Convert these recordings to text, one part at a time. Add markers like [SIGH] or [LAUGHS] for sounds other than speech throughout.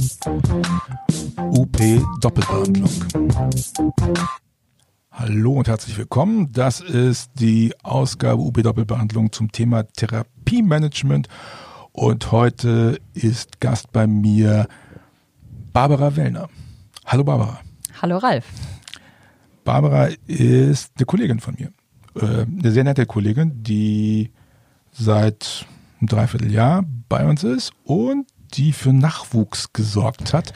UP Doppelbehandlung. Hallo und herzlich willkommen. Das ist die Ausgabe UP Doppelbehandlung zum Thema Therapiemanagement. Und heute ist Gast bei mir Barbara Wellner. Hallo Barbara. Hallo Ralf. Barbara ist eine Kollegin von mir. Äh, eine sehr nette Kollegin, die seit einem Dreivierteljahr bei uns ist und die für Nachwuchs gesorgt hat.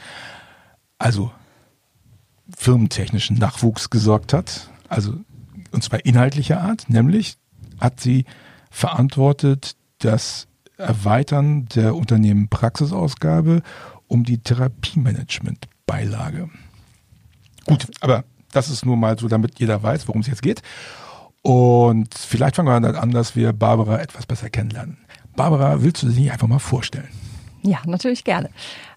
Also firmentechnischen Nachwuchs gesorgt hat. Also und zwar inhaltlicher Art, nämlich hat sie verantwortet das Erweitern der Unternehmen Praxisausgabe um die Therapiemanagement-Beilage. Gut, aber das ist nur mal so, damit jeder weiß, worum es jetzt geht. Und vielleicht fangen wir dann an, dass wir Barbara etwas besser kennenlernen. Barbara, willst du dich einfach mal vorstellen? Ja, natürlich gerne.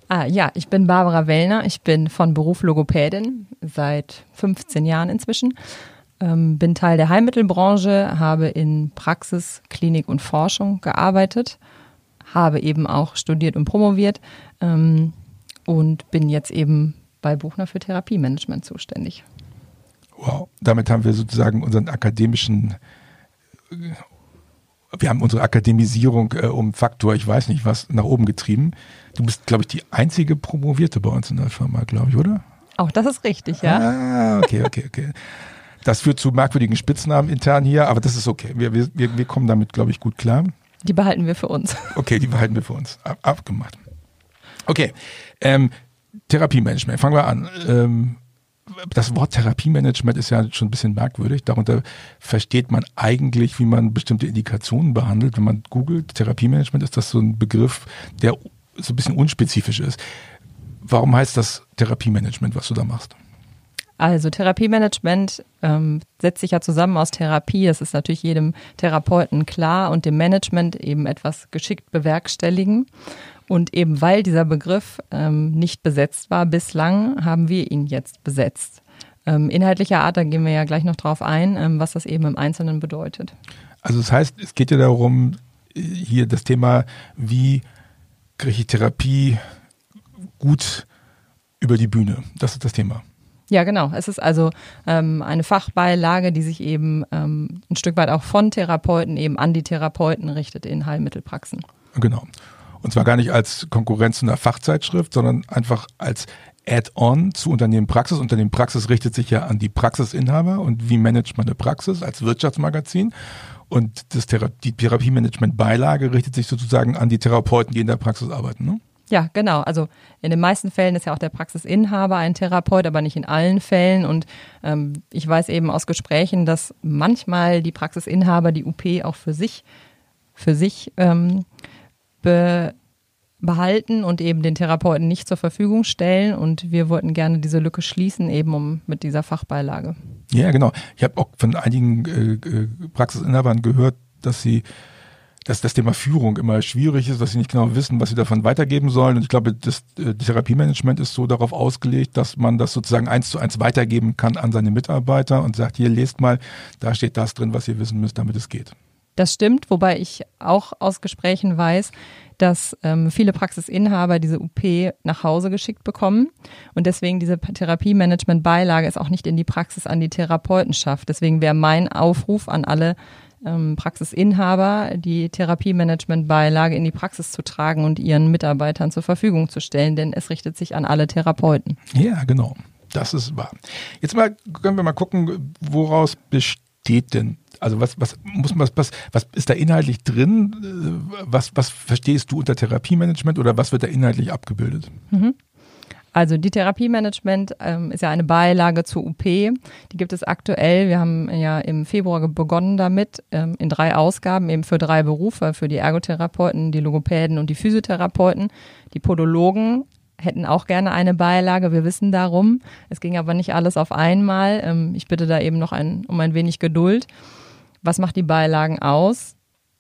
Ah, ja, ich bin Barbara Wellner. Ich bin von Beruf Logopädin seit 15 Jahren inzwischen. Ähm, bin Teil der Heilmittelbranche, habe in Praxis, Klinik und Forschung gearbeitet, habe eben auch studiert und promoviert ähm, und bin jetzt eben bei Buchner für Therapiemanagement zuständig. Wow, damit haben wir sozusagen unseren akademischen wir haben unsere Akademisierung äh, um Faktor, ich weiß nicht was, nach oben getrieben. Du bist, glaube ich, die einzige Promovierte bei uns in der Firma, glaube ich, oder? Auch das ist richtig, ja. Ah, okay, okay, okay. Das führt zu merkwürdigen Spitznamen intern hier, aber das ist okay. Wir, wir, wir kommen damit, glaube ich, gut klar. Die behalten wir für uns. Okay, die behalten wir für uns. Ab, abgemacht. Okay. Ähm, Therapiemanagement, fangen wir an. Ähm, das Wort Therapiemanagement ist ja schon ein bisschen merkwürdig. Darunter versteht man eigentlich, wie man bestimmte Indikationen behandelt. Wenn man googelt, Therapiemanagement, ist das so ein Begriff, der so ein bisschen unspezifisch ist. Warum heißt das Therapiemanagement, was du da machst? Also Therapiemanagement ähm, setzt sich ja zusammen aus Therapie, das ist natürlich jedem Therapeuten klar, und dem Management eben etwas geschickt bewerkstelligen. Und eben weil dieser Begriff ähm, nicht besetzt war bislang, haben wir ihn jetzt besetzt. Ähm, inhaltlicher Art, da gehen wir ja gleich noch drauf ein, ähm, was das eben im Einzelnen bedeutet. Also das heißt, es geht ja darum, hier das Thema, wie kriege ich Therapie gut über die Bühne. Das ist das Thema. Ja, genau. Es ist also ähm, eine Fachbeilage, die sich eben ähm, ein Stück weit auch von Therapeuten eben an die Therapeuten richtet in Heilmittelpraxen. Genau. Und zwar gar nicht als Konkurrenz zu einer Fachzeitschrift, sondern einfach als Add-on zu Unternehmen Praxis. Unternehmen Praxis richtet sich ja an die Praxisinhaber und wie managt man eine Praxis als Wirtschaftsmagazin. Und das Thera die Therapiemanagement-Beilage richtet sich sozusagen an die Therapeuten, die in der Praxis arbeiten. Ne? Ja, genau. Also in den meisten Fällen ist ja auch der Praxisinhaber ein Therapeut, aber nicht in allen Fällen. Und ähm, ich weiß eben aus Gesprächen, dass manchmal die Praxisinhaber die UP auch für sich, für sich ähm, be behalten und eben den Therapeuten nicht zur Verfügung stellen. Und wir wollten gerne diese Lücke schließen, eben um mit dieser Fachbeilage. Ja, genau. Ich habe auch von einigen äh, äh, Praxisinhabern gehört, dass sie dass das Thema Führung immer schwierig ist, dass sie nicht genau wissen, was sie davon weitergeben sollen. Und ich glaube, das äh, Therapiemanagement ist so darauf ausgelegt, dass man das sozusagen eins zu eins weitergeben kann an seine Mitarbeiter und sagt, hier lest mal, da steht das drin, was ihr wissen müsst, damit es geht. Das stimmt, wobei ich auch aus Gesprächen weiß, dass ähm, viele Praxisinhaber diese UP nach Hause geschickt bekommen und deswegen diese Therapiemanagement-Beilage es auch nicht in die Praxis an die Therapeuten schafft. Deswegen wäre mein Aufruf an alle ähm, Praxisinhaber, die Therapiemanagement-Beilage in die Praxis zu tragen und ihren Mitarbeitern zur Verfügung zu stellen, denn es richtet sich an alle Therapeuten. Ja, genau. Das ist wahr. Jetzt mal können wir mal gucken, woraus besteht denn also was, was muss man, was, was ist da inhaltlich drin? Äh, was, was verstehst du unter Therapiemanagement oder was wird da inhaltlich abgebildet? Mhm. Also die Therapiemanagement ähm, ist ja eine Beilage zur UP. Die gibt es aktuell. Wir haben ja im Februar begonnen damit ähm, in drei Ausgaben, eben für drei Berufe, für die Ergotherapeuten, die Logopäden und die Physiotherapeuten. Die Podologen hätten auch gerne eine Beilage. Wir wissen darum. Es ging aber nicht alles auf einmal. Ähm, ich bitte da eben noch ein, um ein wenig Geduld. Was macht die Beilagen aus?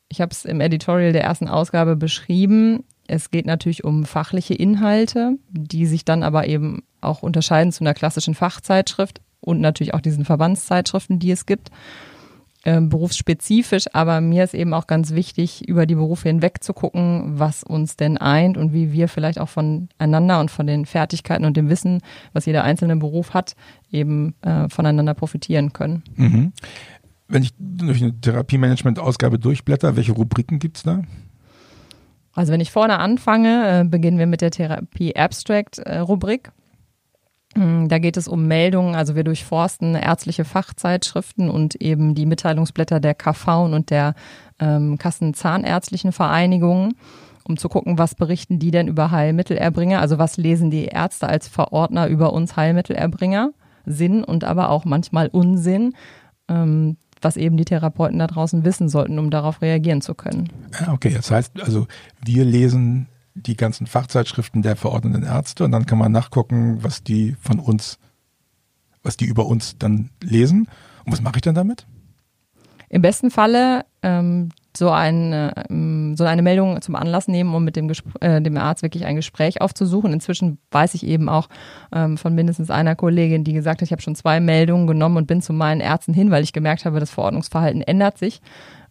Ich habe es im Editorial der ersten Ausgabe beschrieben. Es geht natürlich um fachliche Inhalte, die sich dann aber eben auch unterscheiden zu einer klassischen Fachzeitschrift und natürlich auch diesen Verbandszeitschriften, die es gibt. äh, berufsspezifisch, aber mir ist eben auch ganz wichtig, über die Berufe hinweg zu gucken, was uns denn eint und wie wir vielleicht auch voneinander und von den Fertigkeiten und dem Wissen, was jeder einzelne Beruf hat, eben äh, voneinander profitieren können. Mhm. Wenn ich durch eine Therapiemanagement-Ausgabe durchblätter, welche Rubriken gibt es da? Also wenn ich vorne anfange, äh, beginnen wir mit der Therapie Abstract äh. Hm, da geht es um Meldungen, also wir durchforsten ärztliche Fachzeitschriften und eben die Mitteilungsblätter der KV und der ähm, Kassenzahnärztlichen Vereinigungen, um zu gucken, was berichten die denn über Heilmittelerbringer, also was lesen die Ärzte als Verordner über uns Heilmittelerbringer, Sinn und aber auch manchmal Unsinn. Ähm, was eben die Therapeuten da draußen wissen sollten, um darauf reagieren zu können. Okay, das heißt also, wir lesen die ganzen Fachzeitschriften der verordneten Ärzte und dann kann man nachgucken, was die von uns, was die über uns dann lesen. Und was mache ich dann damit? Im besten Falle ähm, so, eine, ähm, so eine Meldung zum Anlass nehmen, um mit dem, äh, dem Arzt wirklich ein Gespräch aufzusuchen. Inzwischen weiß ich eben auch ähm, von mindestens einer Kollegin, die gesagt hat, ich habe schon zwei Meldungen genommen und bin zu meinen Ärzten hin, weil ich gemerkt habe, das Verordnungsverhalten ändert sich.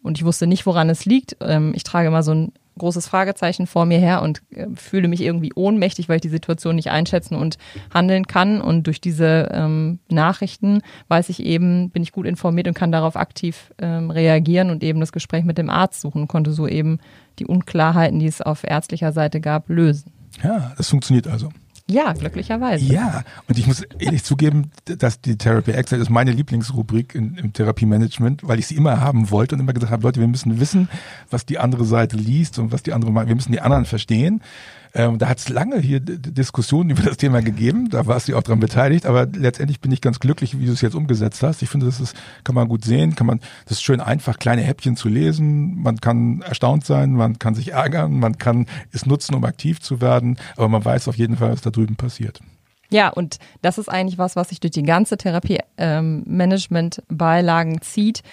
Und ich wusste nicht, woran es liegt. Ähm, ich trage immer so ein großes Fragezeichen vor mir her und äh, fühle mich irgendwie ohnmächtig, weil ich die Situation nicht einschätzen und handeln kann. Und durch diese ähm, Nachrichten weiß ich eben, bin ich gut informiert und kann darauf aktiv ähm, reagieren und eben das Gespräch mit dem Arzt suchen und konnte so eben die Unklarheiten, die es auf ärztlicher Seite gab, lösen. Ja, das funktioniert also. Ja, glücklicherweise. Ja, und ich muss ehrlich zugeben, dass die Therapy Excel ist meine Lieblingsrubrik in, im Therapiemanagement, weil ich sie immer haben wollte und immer gesagt habe, Leute, wir müssen wissen, was die andere Seite liest und was die andere macht. Wir müssen die anderen verstehen. Ähm, da hat es lange hier Diskussionen über das Thema gegeben, da warst du auch dran beteiligt, aber letztendlich bin ich ganz glücklich, wie du es jetzt umgesetzt hast. Ich finde, das ist, kann man gut sehen, kann man, das ist schön einfach, kleine Häppchen zu lesen, man kann erstaunt sein, man kann sich ärgern, man kann es nutzen, um aktiv zu werden, aber man weiß auf jeden Fall, was da drüben passiert. Ja, und das ist eigentlich was, was sich durch die ganze Therapie-Management-Beilagen ähm, zieht,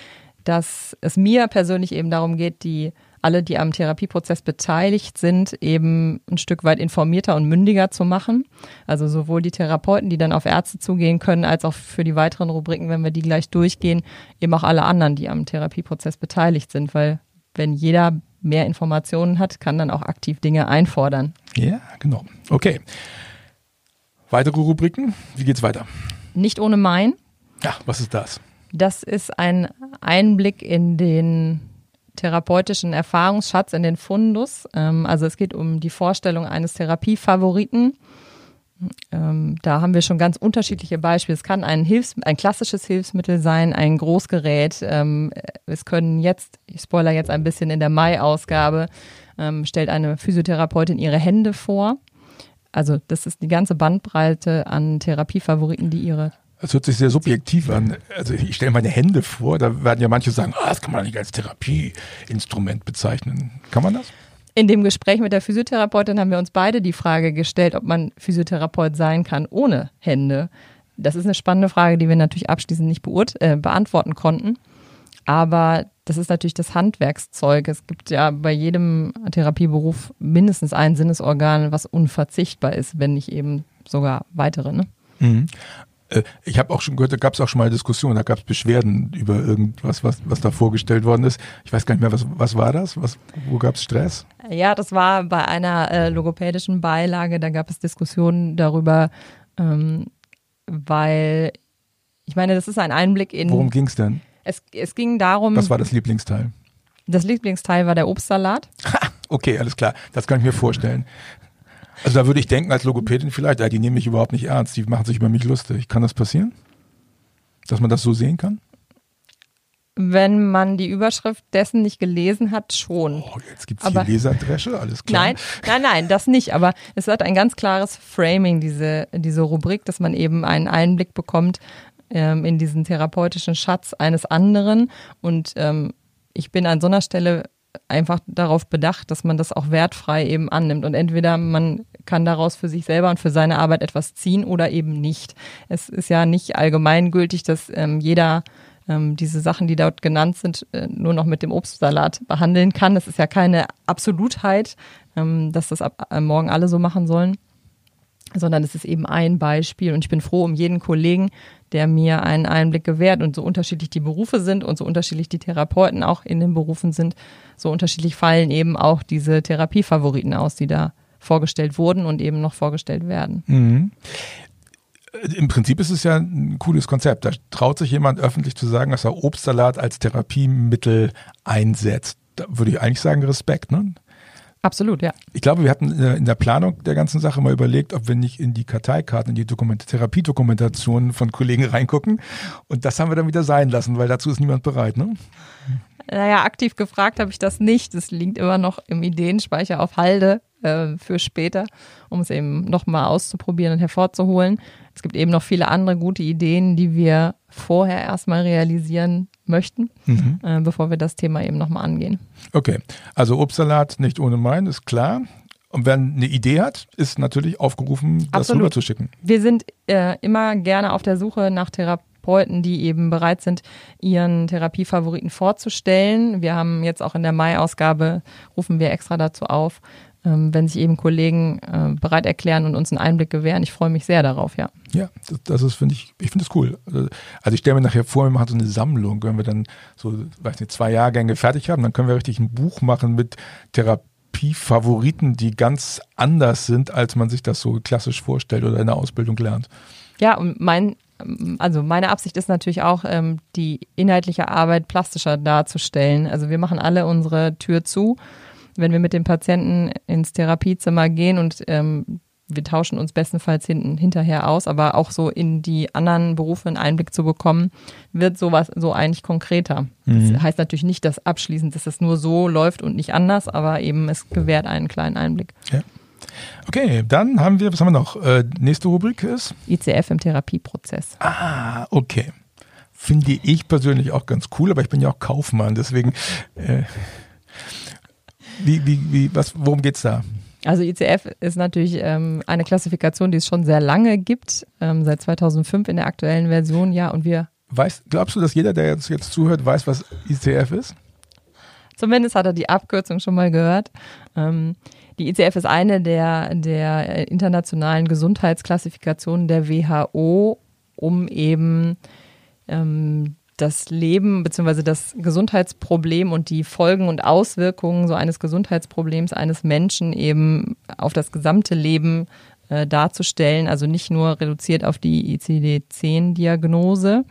dass es mir persönlich eben darum geht, die alle, die am Therapieprozess beteiligt sind, eben ein Stück weit informierter und mündiger zu machen. Also sowohl die Therapeuten, die dann auf Ärzte zugehen können, als auch für die weiteren Rubriken, wenn wir die gleich durchgehen, eben auch alle anderen, die am Therapieprozess beteiligt sind, weil wenn jeder mehr Informationen hat, kann dann auch aktiv Dinge einfordern. Ja, genau. Okay. Weitere Rubriken? Wie geht's weiter? Nicht ohne mein. Ja, was ist das? Das ist ein Einblick in den therapeutischen Erfahrungsschatz in den Fundus. Ähm, also es geht um die Vorstellung eines Therapiefavoriten. Ähm, da haben wir schon ganz unterschiedliche Beispiele. Es kann ein, Hilfs-, ein klassisches Hilfsmittel sein, ein Großgerät. Ähm, es können jetzt, ich spoiler jetzt ein bisschen in der Mai-Ausgabe, ähm, stellt eine Physiotherapeutin ihre Hände vor. Also das ist die ganze Bandbreite an Therapiefavoriten, die ihre das hört sich sehr subjektiv an. Also ich stelle meine Hände vor, da werden ja manche sagen, ah, das kann man nicht als Therapieinstrument bezeichnen. Kann man das? In dem Gespräch mit der Physiotherapeutin haben wir uns beide die Frage gestellt, ob man Physiotherapeut sein kann ohne Hände. Das ist eine spannende Frage, die wir natürlich abschließend nicht äh, beantworten konnten. Aber das ist natürlich das Handwerkszeug. Es gibt ja bei jedem Therapieberuf mindestens ein Sinnesorgan, was unverzichtbar ist, wenn nicht eben sogar weitere. Ne? Mhm. Äh, ich habe auch schon gehört, da gab es auch schon mal Diskussionen, da gab es Beschwerden über irgendwas, was, was da vorgestellt worden ist. Ich weiß gar nicht mehr, was, was war das? Was, wo gab es Stress? Ja, das war bei einer äh, logopädischen Beilage, da gab es Diskussionen darüber, ähm, weil ich meine, das ist ein Einblick in. Worum ging es denn? Es, es ging darum. Was war das Lieblingsteil? Das Lieblingsteil war der Obstsalat. [LAUGHS] okay, alles klar. Das kann ich mir vorstellen. Also da würde ich denken, als Logopädin vielleicht, ja, die nehmen mich überhaupt nicht ernst, die machen sich über mich lustig. Kann das passieren? Dass man das so sehen kann? Wenn man die Überschrift dessen nicht gelesen hat, schon. Oh, jetzt gibt es hier Leserdresche, alles klar. Nein, nein, nein, das nicht. Aber es hat ein ganz klares Framing, diese, diese Rubrik, dass man eben einen Einblick bekommt ähm, in diesen therapeutischen Schatz eines anderen. Und ähm, ich bin an so einer Stelle einfach darauf bedacht, dass man das auch wertfrei eben annimmt. Und entweder man kann daraus für sich selber und für seine Arbeit etwas ziehen oder eben nicht. Es ist ja nicht allgemeingültig, dass ähm, jeder ähm, diese Sachen, die dort genannt sind, äh, nur noch mit dem Obstsalat behandeln kann. Das ist ja keine Absolutheit, ähm, dass das ab äh, morgen alle so machen sollen. Sondern es ist eben ein Beispiel und ich bin froh um jeden Kollegen, der mir einen Einblick gewährt und so unterschiedlich die Berufe sind und so unterschiedlich die Therapeuten auch in den Berufen sind, so unterschiedlich fallen eben auch diese Therapiefavoriten aus, die da vorgestellt wurden und eben noch vorgestellt werden. Mhm. Im Prinzip ist es ja ein cooles Konzept. Da traut sich jemand öffentlich zu sagen, dass er Obstsalat als Therapiemittel einsetzt. Da würde ich eigentlich sagen, Respekt, ne? Absolut, ja. Ich glaube, wir hatten in der Planung der ganzen Sache mal überlegt, ob wir nicht in die Karteikarten, in die Dokument Therapiedokumentationen von Kollegen [LAUGHS] reingucken. Und das haben wir dann wieder sein lassen, weil dazu ist niemand bereit, ne? Naja, aktiv gefragt habe ich das nicht. Das liegt immer noch im Ideenspeicher auf Halde äh, für später, um es eben nochmal auszuprobieren und hervorzuholen. Es gibt eben noch viele andere gute Ideen, die wir vorher erstmal realisieren möchten, mhm. äh, bevor wir das Thema eben nochmal angehen. Okay, also Obstsalat nicht ohne Mein, ist klar. Und wer eine Idee hat, ist natürlich aufgerufen, das Absolut. rüberzuschicken. Wir sind äh, immer gerne auf der Suche nach Therapeuten, die eben bereit sind, ihren Therapiefavoriten vorzustellen. Wir haben jetzt auch in der Mai-Ausgabe, rufen wir extra dazu auf, wenn sich eben Kollegen äh, bereit erklären und uns einen Einblick gewähren. Ich freue mich sehr darauf, ja. Ja, das, das ist, finde ich, ich finde es cool. Also ich stelle mir nachher vor, wir machen so eine Sammlung, wenn wir dann so, weiß nicht, zwei Jahrgänge fertig haben, dann können wir richtig ein Buch machen mit Therapiefavoriten, die ganz anders sind, als man sich das so klassisch vorstellt oder in der Ausbildung lernt. Ja, und mein also meine Absicht ist natürlich auch, ähm, die inhaltliche Arbeit plastischer darzustellen. Also wir machen alle unsere Tür zu wenn wir mit dem Patienten ins Therapiezimmer gehen und ähm, wir tauschen uns bestenfalls hinten hinterher aus, aber auch so in die anderen Berufe einen Einblick zu bekommen, wird sowas so eigentlich konkreter. Mhm. Das heißt natürlich nicht, dass abschließend, dass es nur so läuft und nicht anders, aber eben es gewährt einen kleinen Einblick. Ja. Okay, dann haben wir, was haben wir noch? Äh, nächste Rubrik ist? ICF im Therapieprozess. Ah, okay. Finde ich persönlich auch ganz cool, aber ich bin ja auch Kaufmann, deswegen äh, wie, wie, wie, was, worum geht's da? Also ICF ist natürlich ähm, eine Klassifikation, die es schon sehr lange gibt, ähm, seit 2005 in der aktuellen Version, ja, und wir. Weißt, glaubst du, dass jeder, der jetzt, jetzt zuhört, weiß, was ICF ist? Zumindest hat er die Abkürzung schon mal gehört. Ähm, die ICF ist eine der, der internationalen Gesundheitsklassifikationen der WHO, um eben ähm, das Leben bzw. das Gesundheitsproblem und die Folgen und Auswirkungen so eines Gesundheitsproblems eines Menschen eben auf das gesamte Leben äh, darzustellen. Also nicht nur reduziert auf die ICD-10-Diagnose,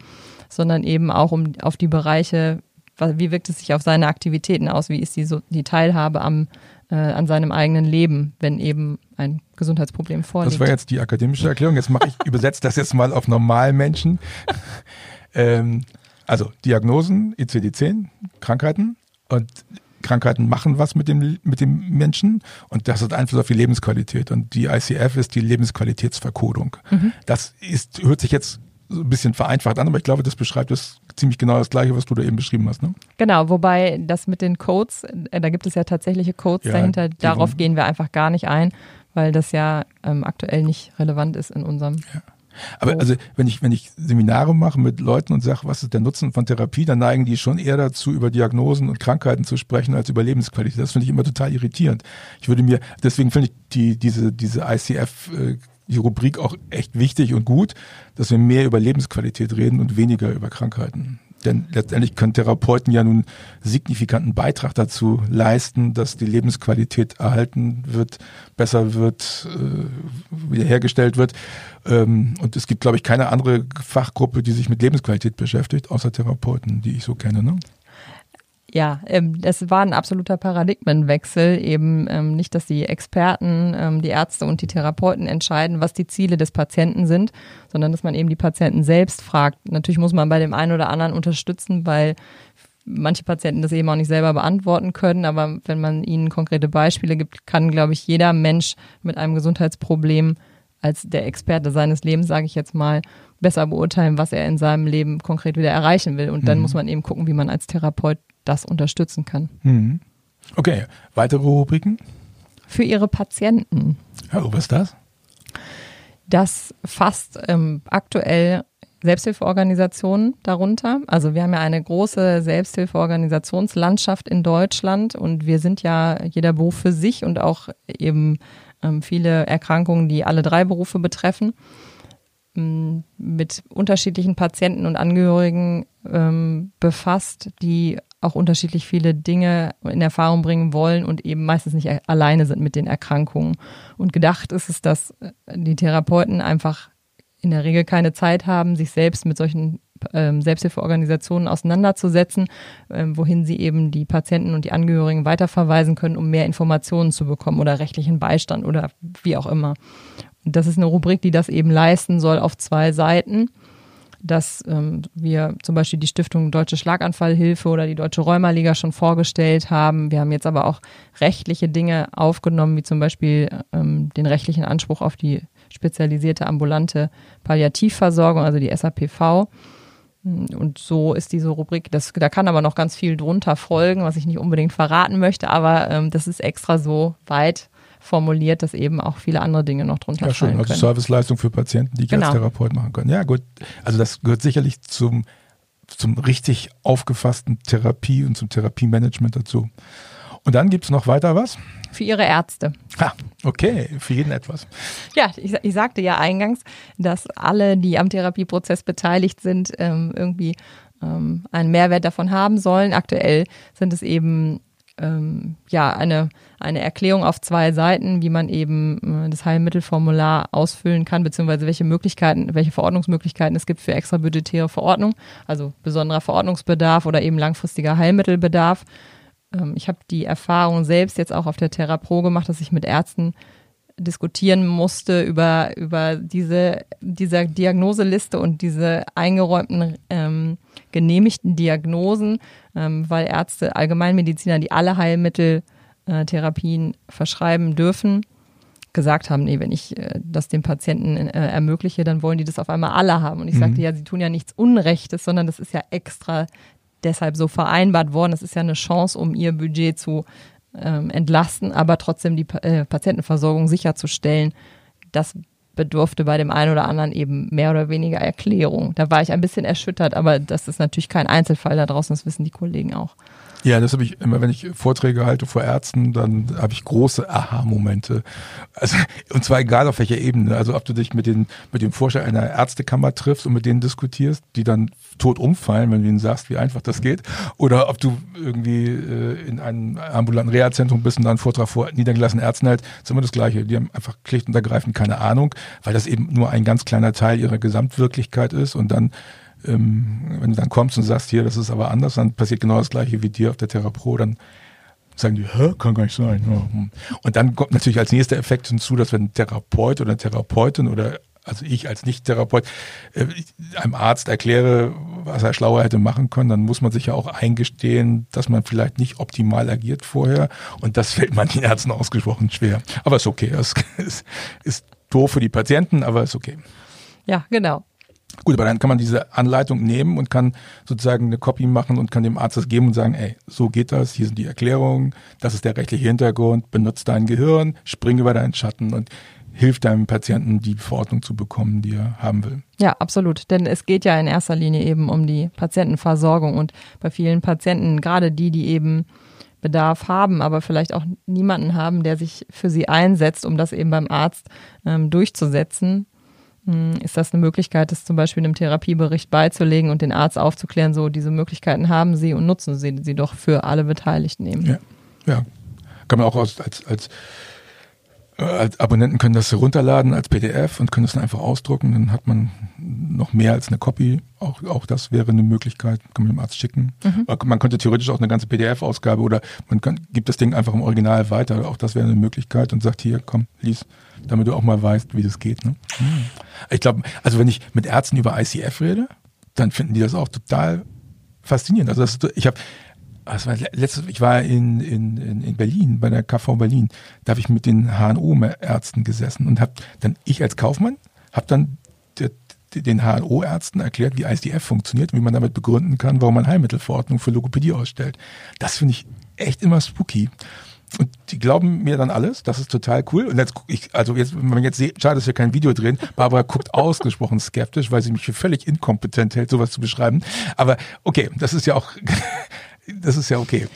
sondern eben auch um auf die Bereiche, wie wirkt es sich auf seine Aktivitäten aus, wie ist die, so, die Teilhabe am, äh, an seinem eigenen Leben, wenn eben ein Gesundheitsproblem vorliegt. Das war jetzt die akademische Erklärung. Jetzt mache ich, übersetze das jetzt mal auf Normalmenschen. [LAUGHS] ähm, also Diagnosen, ICD-10, Krankheiten und Krankheiten machen was mit dem, mit dem Menschen und das hat Einfluss auf die Lebensqualität. Und die ICF ist die Lebensqualitätsverkodung. Mhm. Das ist, hört sich jetzt so ein bisschen vereinfacht an, aber ich glaube, das beschreibt es ziemlich genau das Gleiche, was du da eben beschrieben hast. Ne? Genau, wobei das mit den Codes, äh, da gibt es ja tatsächliche Codes ja, dahinter, darauf gehen wir einfach gar nicht ein, weil das ja ähm, aktuell nicht relevant ist in unserem ja. Aber also, wenn ich, wenn ich Seminare mache mit Leuten und sage, was ist der Nutzen von Therapie, dann neigen die schon eher dazu, über Diagnosen und Krankheiten zu sprechen, als über Lebensqualität. Das finde ich immer total irritierend. Ich würde mir, deswegen finde ich die, diese, diese ICF, äh, die Rubrik auch echt wichtig und gut, dass wir mehr über Lebensqualität reden und weniger über Krankheiten. Denn letztendlich können Therapeuten ja nun signifikanten Beitrag dazu leisten, dass die Lebensqualität erhalten wird, besser wird, äh, wiederhergestellt wird. Ähm, und es gibt, glaube ich, keine andere Fachgruppe, die sich mit Lebensqualität beschäftigt, außer Therapeuten, die ich so kenne. Ne? Ja, ähm, das war ein absoluter Paradigmenwechsel. Eben ähm, nicht, dass die Experten, ähm, die Ärzte und die Therapeuten entscheiden, was die Ziele des Patienten sind, sondern dass man eben die Patienten selbst fragt. Natürlich muss man bei dem einen oder anderen unterstützen, weil manche Patienten das eben auch nicht selber beantworten können. Aber wenn man ihnen konkrete Beispiele gibt, kann, glaube ich, jeder Mensch mit einem Gesundheitsproblem als der Experte seines Lebens, sage ich jetzt mal, besser beurteilen, was er in seinem Leben konkret wieder erreichen will. Und dann mhm. muss man eben gucken, wie man als Therapeut das unterstützen kann. Mhm. Okay, weitere Rubriken? Für Ihre Patienten. Oh, was ist das? Das fasst ähm, aktuell Selbsthilfeorganisationen darunter. Also wir haben ja eine große Selbsthilfeorganisationslandschaft in Deutschland und wir sind ja jeder Beruf für sich und auch eben ähm, viele Erkrankungen, die alle drei Berufe betreffen, ähm, mit unterschiedlichen Patienten und Angehörigen ähm, befasst, die auch unterschiedlich viele Dinge in Erfahrung bringen wollen und eben meistens nicht alleine sind mit den Erkrankungen. Und gedacht ist es, dass die Therapeuten einfach in der Regel keine Zeit haben, sich selbst mit solchen ähm, Selbsthilfeorganisationen auseinanderzusetzen, ähm, wohin sie eben die Patienten und die Angehörigen weiterverweisen können, um mehr Informationen zu bekommen oder rechtlichen Beistand oder wie auch immer. Und das ist eine Rubrik, die das eben leisten soll auf zwei Seiten dass ähm, wir zum Beispiel die Stiftung Deutsche Schlaganfallhilfe oder die Deutsche Rheumaliga schon vorgestellt haben. Wir haben jetzt aber auch rechtliche Dinge aufgenommen, wie zum Beispiel ähm, den rechtlichen Anspruch auf die spezialisierte ambulante Palliativversorgung, also die SAPV. Und so ist diese Rubrik, das, da kann aber noch ganz viel drunter folgen, was ich nicht unbedingt verraten möchte, aber ähm, das ist extra so weit formuliert, dass eben auch viele andere Dinge noch drunter ja, fallen schön. Also Serviceleistung für Patienten, die genau. als Therapeut machen können. Ja, gut. Also das gehört sicherlich zum, zum richtig aufgefassten Therapie und zum Therapiemanagement dazu. Und dann gibt es noch weiter was? Für ihre Ärzte. Ah, okay, für jeden etwas. Ja, ich, ich sagte ja eingangs, dass alle, die am Therapieprozess beteiligt sind, ähm, irgendwie ähm, einen Mehrwert davon haben sollen. Aktuell sind es eben ähm, ja eine, eine Erklärung auf zwei Seiten, wie man eben äh, das Heilmittelformular ausfüllen kann, beziehungsweise welche Möglichkeiten, welche Verordnungsmöglichkeiten es gibt für extrabudgetäre Verordnung, also besonderer Verordnungsbedarf oder eben langfristiger Heilmittelbedarf. Ähm, ich habe die Erfahrung selbst jetzt auch auf der Therapro gemacht, dass ich mit Ärzten diskutieren musste über, über diese, diese Diagnoseliste und diese eingeräumten ähm, genehmigten Diagnosen, ähm, weil Ärzte, Allgemeinmediziner, die alle Heilmitteltherapien äh, verschreiben dürfen, gesagt haben, nee, wenn ich äh, das dem Patienten äh, ermögliche, dann wollen die das auf einmal alle haben. Und ich mhm. sagte, ja, sie tun ja nichts Unrechtes, sondern das ist ja extra deshalb so vereinbart worden. Das ist ja eine Chance, um ihr Budget zu ähm, entlasten, aber trotzdem die äh, Patientenversorgung sicherzustellen. Das bedurfte bei dem einen oder anderen eben mehr oder weniger Erklärung. Da war ich ein bisschen erschüttert, aber das ist natürlich kein Einzelfall da draußen, das wissen die Kollegen auch. Ja, das habe ich immer, wenn ich Vorträge halte vor Ärzten, dann habe ich große Aha-Momente. Also, [LAUGHS] und zwar egal auf welcher Ebene. Also ob du dich mit, den, mit dem Vorsteher einer Ärztekammer triffst und mit denen diskutierst, die dann tot umfallen, wenn du ihnen sagst, wie einfach das geht. Oder ob du irgendwie äh, in einem ambulanten Reha-Zentrum bist und dann Vortrag vor niedergelassenen Ärzten hältst, ist immer das Gleiche. Die haben einfach schlicht und ergreifend keine Ahnung, weil das eben nur ein ganz kleiner Teil ihrer Gesamtwirklichkeit ist und dann ähm, wenn du dann kommst und sagst, hier, das ist aber anders, dann passiert genau das gleiche wie dir auf der Therapo, dann sagen die, Hä, kann gar nicht sein. Hm. Und dann kommt natürlich als nächster Effekt hinzu, dass wenn ein Therapeut oder Therapeutin oder also ich als Nicht-Therapeut äh, einem Arzt erkläre, was er schlauer hätte machen können, dann muss man sich ja auch eingestehen, dass man vielleicht nicht optimal agiert vorher. Und das fällt [LAUGHS] manchen Ärzten ausgesprochen schwer. Aber ist okay. Das [LAUGHS] ist, ist doof für die Patienten, aber ist okay. Ja, genau. Gut, aber dann kann man diese Anleitung nehmen und kann sozusagen eine Copy machen und kann dem Arzt das geben und sagen, ey, so geht das, hier sind die Erklärungen, das ist der rechtliche Hintergrund, benutzt dein Gehirn, spring über deinen Schatten und hilf deinem Patienten, die Verordnung zu bekommen, die er haben will. Ja, absolut. Denn es geht ja in erster Linie eben um die Patientenversorgung und bei vielen Patienten, gerade die, die eben Bedarf haben, aber vielleicht auch niemanden haben, der sich für sie einsetzt, um das eben beim Arzt ähm, durchzusetzen, ist das eine Möglichkeit, das zum Beispiel in einem Therapiebericht beizulegen und den Arzt aufzuklären, so diese Möglichkeiten haben Sie und nutzen Sie sie doch für alle Beteiligten eben. Ja, ja. Kann man auch als, als, als, äh, als Abonnenten können das herunterladen als PDF und können das dann einfach ausdrucken. Dann hat man noch mehr als eine Copy. Auch, auch das wäre eine Möglichkeit, kann man dem Arzt schicken. Mhm. Man könnte theoretisch auch eine ganze PDF-Ausgabe oder man kann, gibt das Ding einfach im Original weiter. Auch das wäre eine Möglichkeit und sagt hier, komm, lies damit du auch mal weißt, wie das geht. Ne? Ich glaube, also wenn ich mit Ärzten über ICF rede, dann finden die das auch total faszinierend. Also das, ich habe das war letztes, ich war in, in, in Berlin, bei der KV Berlin, da habe ich mit den HNO-Ärzten gesessen und habe dann, ich als Kaufmann, habe dann den HNO-Ärzten erklärt, wie ICF funktioniert und wie man damit begründen kann, warum man Heilmittelverordnung für Logopädie ausstellt. Das finde ich echt immer spooky. Und die glauben mir dann alles, das ist total cool. Und jetzt gucke ich, also jetzt, wenn man jetzt sieht, schade, dass wir kein Video drehen, Barbara guckt ausgesprochen skeptisch, weil sie mich für völlig inkompetent hält, sowas zu beschreiben. Aber okay, das ist ja auch, [LAUGHS] das ist ja okay.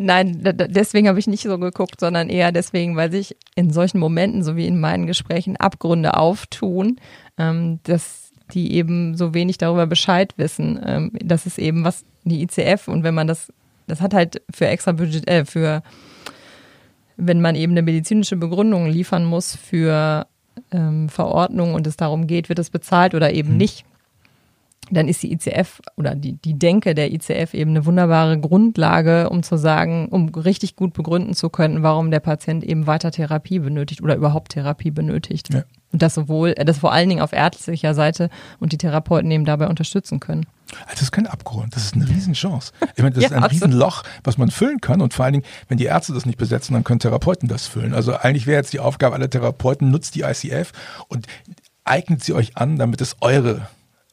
Nein, deswegen habe ich nicht so geguckt, sondern eher deswegen, weil sich in solchen Momenten, so wie in meinen Gesprächen, Abgründe auftun, ähm, dass die eben so wenig darüber Bescheid wissen. Ähm, das ist eben was die ICF und wenn man das, das hat halt für extra Budget, äh, für wenn man eben eine medizinische Begründung liefern muss für ähm, Verordnung und es darum geht, wird es bezahlt oder eben mhm. nicht dann ist die ICF oder die, die Denke der ICF eben eine wunderbare Grundlage, um zu sagen, um richtig gut begründen zu können, warum der Patient eben weiter Therapie benötigt oder überhaupt Therapie benötigt. Ja. Und das sowohl, äh, das vor allen Dingen auf ärztlicher Seite und die Therapeuten eben dabei unterstützen können. Also das ist kein Abgrund, das ist eine Riesenchance. Ich meine, das [LAUGHS] ja, ist ein absolut. Riesenloch, was man füllen kann und vor allen Dingen, wenn die Ärzte das nicht besetzen, dann können Therapeuten das füllen. Also eigentlich wäre jetzt die Aufgabe aller Therapeuten, nutzt die ICF und eignet sie euch an, damit es eure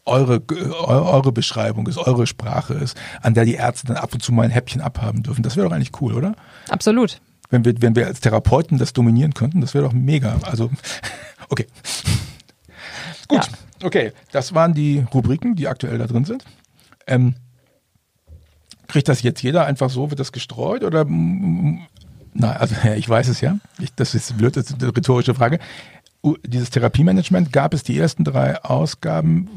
eure, eure Beschreibung ist, eure Sprache ist, an der die Ärzte dann ab und zu mal ein Häppchen abhaben dürfen. Das wäre doch eigentlich cool, oder? Absolut. Wenn wir, wenn wir als Therapeuten das dominieren könnten, das wäre doch mega. Also, okay. [LAUGHS] Gut, ja. okay. Das waren die Rubriken, die aktuell da drin sind. Ähm, kriegt das jetzt jeder einfach so, wird das gestreut oder na, also [LAUGHS] ich weiß es ja. Ich, das ist blöd, das ist eine rhetorische Frage dieses Therapiemanagement gab es die ersten drei Ausgaben,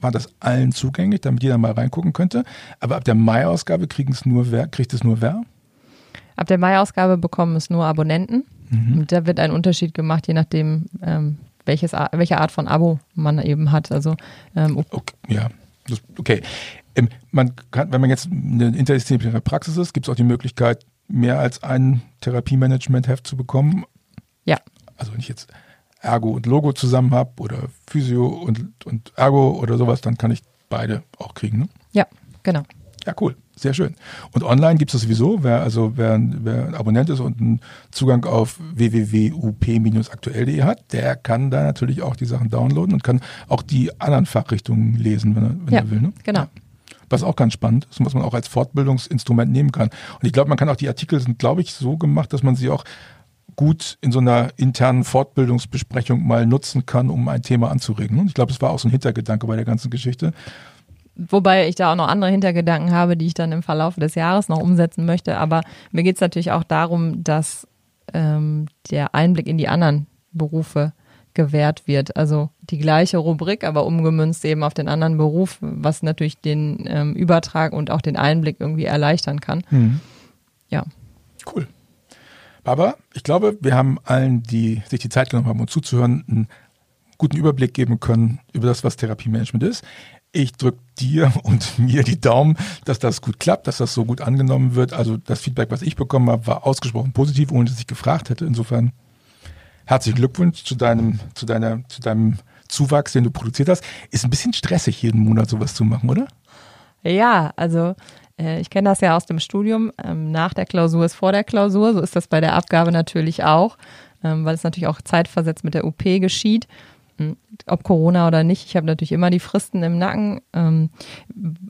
war das allen zugänglich, damit jeder mal reingucken könnte. Aber ab der Mai-Ausgabe kriegt es nur wer? Ab der Mai-Ausgabe bekommen es nur Abonnenten. Mhm. Und da wird ein Unterschied gemacht, je nachdem, ähm, welches, welche Art von Abo man eben hat. Also, ähm, okay, ja, das, okay. Ähm, man kann, wenn man jetzt eine interdisziplinäre Praxis ist, gibt es auch die Möglichkeit, mehr als ein Therapiemanagement-Heft zu bekommen. Ja. Also wenn ich jetzt Ergo und Logo zusammen habe oder Physio und, und Ergo oder sowas, dann kann ich beide auch kriegen. Ne? Ja, genau. Ja, cool. Sehr schön. Und online gibt es das sowieso. Wer also wer, wer ein Abonnent ist und einen Zugang auf www.up-aktuell.de hat, der kann da natürlich auch die Sachen downloaden und kann auch die anderen Fachrichtungen lesen, wenn er, wenn ja, er will. Ne? Genau. Ja. Was auch ganz spannend ist und was man auch als Fortbildungsinstrument nehmen kann. Und ich glaube, man kann auch die Artikel sind, glaube ich, so gemacht, dass man sie auch gut in so einer internen Fortbildungsbesprechung mal nutzen kann, um ein Thema anzuregen. Und ich glaube, es war auch so ein Hintergedanke bei der ganzen Geschichte. Wobei ich da auch noch andere Hintergedanken habe, die ich dann im Verlauf des Jahres noch umsetzen möchte. Aber mir geht es natürlich auch darum, dass ähm, der Einblick in die anderen Berufe gewährt wird. Also die gleiche Rubrik, aber umgemünzt eben auf den anderen Beruf, was natürlich den ähm, Übertrag und auch den Einblick irgendwie erleichtern kann. Mhm. Ja. Cool. Aber ich glaube, wir haben allen, die sich die Zeit genommen haben, uns zuzuhören, einen guten Überblick geben können über das, was Therapiemanagement ist. Ich drücke dir [LAUGHS] und mir die Daumen, dass das gut klappt, dass das so gut angenommen wird. Also das Feedback, was ich bekommen habe, war ausgesprochen positiv, ohne dass ich gefragt hätte. Insofern herzlichen Glückwunsch zu deinem, zu deiner, zu deinem Zuwachs, den du produziert hast. Ist ein bisschen stressig, jeden Monat sowas zu machen, oder? Ja, also äh, ich kenne das ja aus dem Studium. Ähm, nach der Klausur ist vor der Klausur. So ist das bei der Abgabe natürlich auch, ähm, weil es natürlich auch zeitversetzt mit der UP geschieht. Hm, ob Corona oder nicht, ich habe natürlich immer die Fristen im Nacken. Ähm,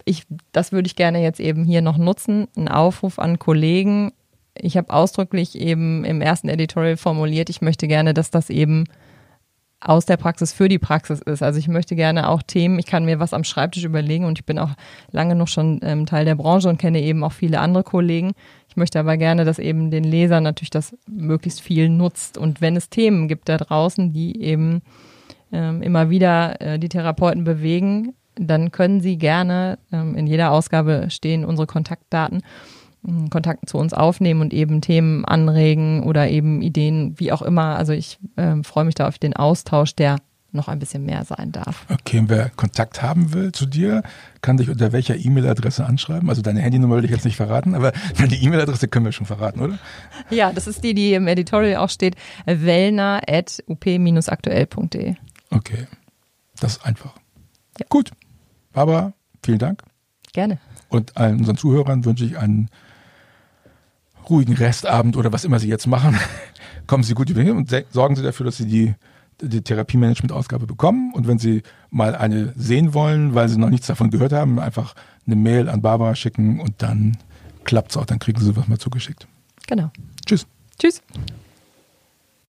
ich, das würde ich gerne jetzt eben hier noch nutzen. Ein Aufruf an Kollegen. Ich habe ausdrücklich eben im ersten Editorial formuliert, ich möchte gerne, dass das eben aus der Praxis für die Praxis ist. Also ich möchte gerne auch Themen, ich kann mir was am Schreibtisch überlegen und ich bin auch lange noch schon ähm, Teil der Branche und kenne eben auch viele andere Kollegen. Ich möchte aber gerne, dass eben den Lesern natürlich das möglichst viel nutzt. Und wenn es Themen gibt da draußen, die eben ähm, immer wieder äh, die Therapeuten bewegen, dann können sie gerne, ähm, in jeder Ausgabe stehen unsere Kontaktdaten, Kontakt zu uns aufnehmen und eben Themen anregen oder eben Ideen, wie auch immer. Also ich äh, freue mich da auf den Austausch, der noch ein bisschen mehr sein darf. Okay, wer Kontakt haben will zu dir, kann dich unter welcher E-Mail-Adresse anschreiben? Also deine Handynummer will ich jetzt nicht verraten, aber [LAUGHS] deine E-Mail-Adresse können wir schon verraten, oder? Ja, das ist die, die im Editorial auch steht, wellner.up-aktuell.de. Okay, das ist einfach. Ja. Gut, Barbara, vielen Dank. Gerne. Und allen unseren Zuhörern wünsche ich einen ruhigen Restabend oder was immer Sie jetzt machen, [LAUGHS] kommen Sie gut über hin und sorgen Sie dafür, dass Sie die, die Therapiemanagement-Ausgabe bekommen. Und wenn Sie mal eine sehen wollen, weil Sie noch nichts davon gehört haben, einfach eine Mail an Barbara schicken und dann klappt es auch, dann kriegen Sie was mal zugeschickt. Genau. Tschüss. Tschüss.